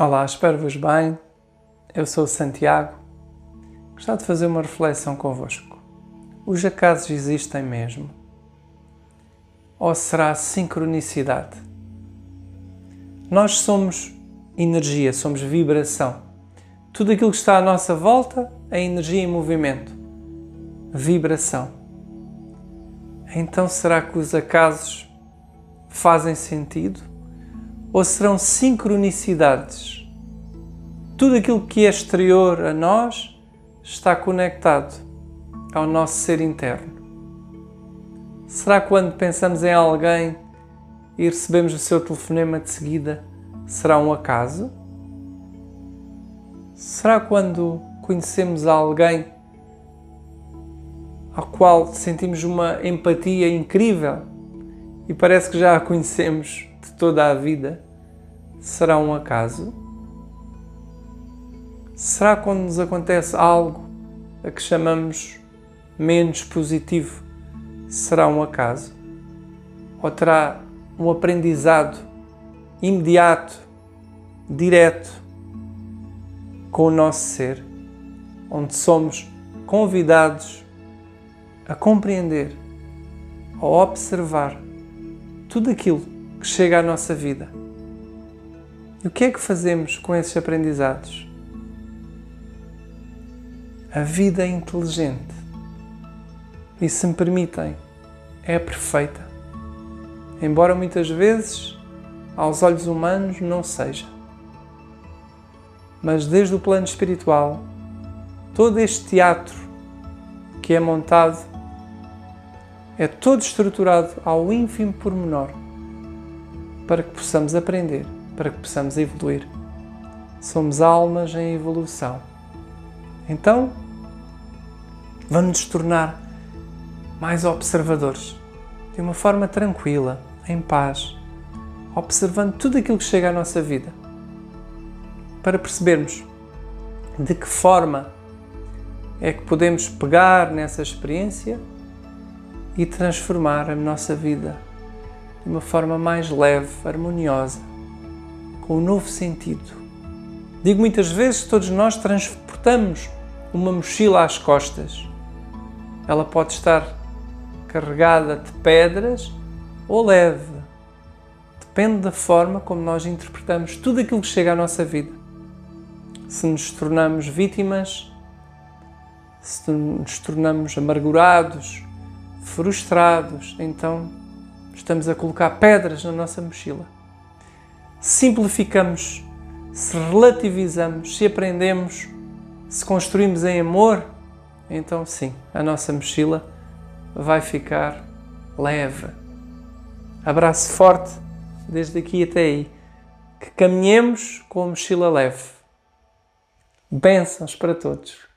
Olá, espero-vos bem. Eu sou Santiago. Gostava de fazer uma reflexão convosco. Os acasos existem mesmo? Ou será sincronicidade? Nós somos energia, somos vibração. Tudo aquilo que está à nossa volta é energia em movimento. Vibração. Então será que os acasos fazem sentido? Ou serão sincronicidades? Tudo aquilo que é exterior a nós está conectado ao nosso ser interno. Será quando pensamos em alguém e recebemos o seu telefonema de seguida, será um acaso? Será quando conhecemos alguém ao qual sentimos uma empatia incrível e parece que já a conhecemos de toda a vida, será um acaso? Será quando nos acontece algo a que chamamos menos positivo, será um acaso? Ou terá um aprendizado imediato, direto com o nosso ser, onde somos convidados a compreender, a observar tudo aquilo que chega à nossa vida. E o que é que fazemos com esses aprendizados? A vida é inteligente e, se me permitem, é perfeita. Embora muitas vezes, aos olhos humanos, não seja. Mas desde o plano espiritual, todo este teatro que é montado é todo estruturado ao ínfimo pormenor para que possamos aprender, para que possamos evoluir. Somos almas em evolução. Então, vamos nos tornar mais observadores, de uma forma tranquila, em paz, observando tudo aquilo que chega à nossa vida, para percebermos de que forma é que podemos pegar nessa experiência e transformar a nossa vida de uma forma mais leve, harmoniosa, com um novo sentido. Digo muitas vezes que todos nós transportamos uma mochila às costas. Ela pode estar carregada de pedras ou leve. Depende da forma como nós interpretamos tudo aquilo que chega à nossa vida. Se nos tornamos vítimas, se nos tornamos amargurados, frustrados, então estamos a colocar pedras na nossa mochila. Simplificamos, se relativizamos, se aprendemos, se construímos em amor, então sim, a nossa mochila vai ficar leve. Abraço forte desde aqui até aí. Que caminhemos com a mochila leve. Bênçãos para todos.